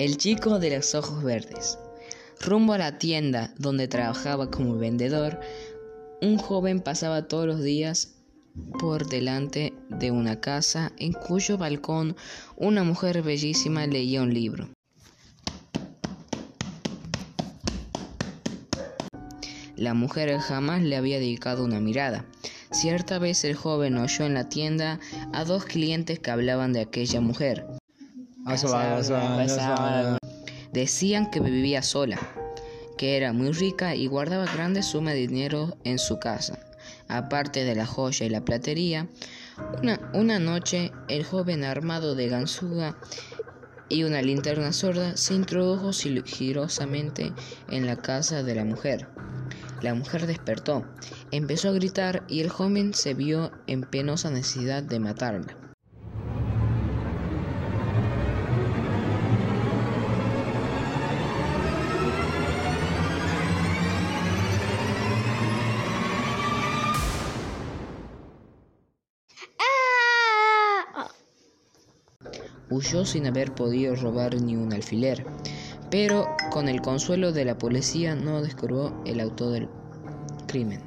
El chico de los ojos verdes. Rumbo a la tienda donde trabajaba como vendedor, un joven pasaba todos los días por delante de una casa en cuyo balcón una mujer bellísima leía un libro. La mujer jamás le había dedicado una mirada. Cierta vez el joven oyó en la tienda a dos clientes que hablaban de aquella mujer. Decían que vivía sola, que era muy rica y guardaba grandes sumas de dinero en su casa. Aparte de la joya y la platería, una, una noche el joven armado de ganzúa y una linterna sorda se introdujo sigilosamente en la casa de la mujer. La mujer despertó, empezó a gritar y el joven se vio en penosa necesidad de matarla. Huyó sin haber podido robar ni un alfiler, pero con el consuelo de la policía no descubrió el autor del crimen.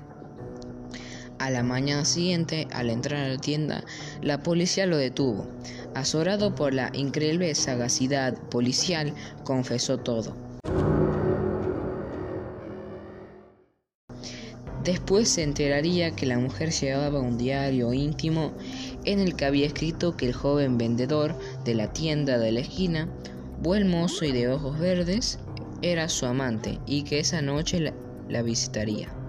A la mañana siguiente, al entrar a la tienda, la policía lo detuvo. Azorado por la increíble sagacidad policial, confesó todo. Después se enteraría que la mujer llevaba un diario íntimo en el que había escrito que el joven vendedor de la tienda de la esquina, buen mozo y de ojos verdes, era su amante y que esa noche la, la visitaría.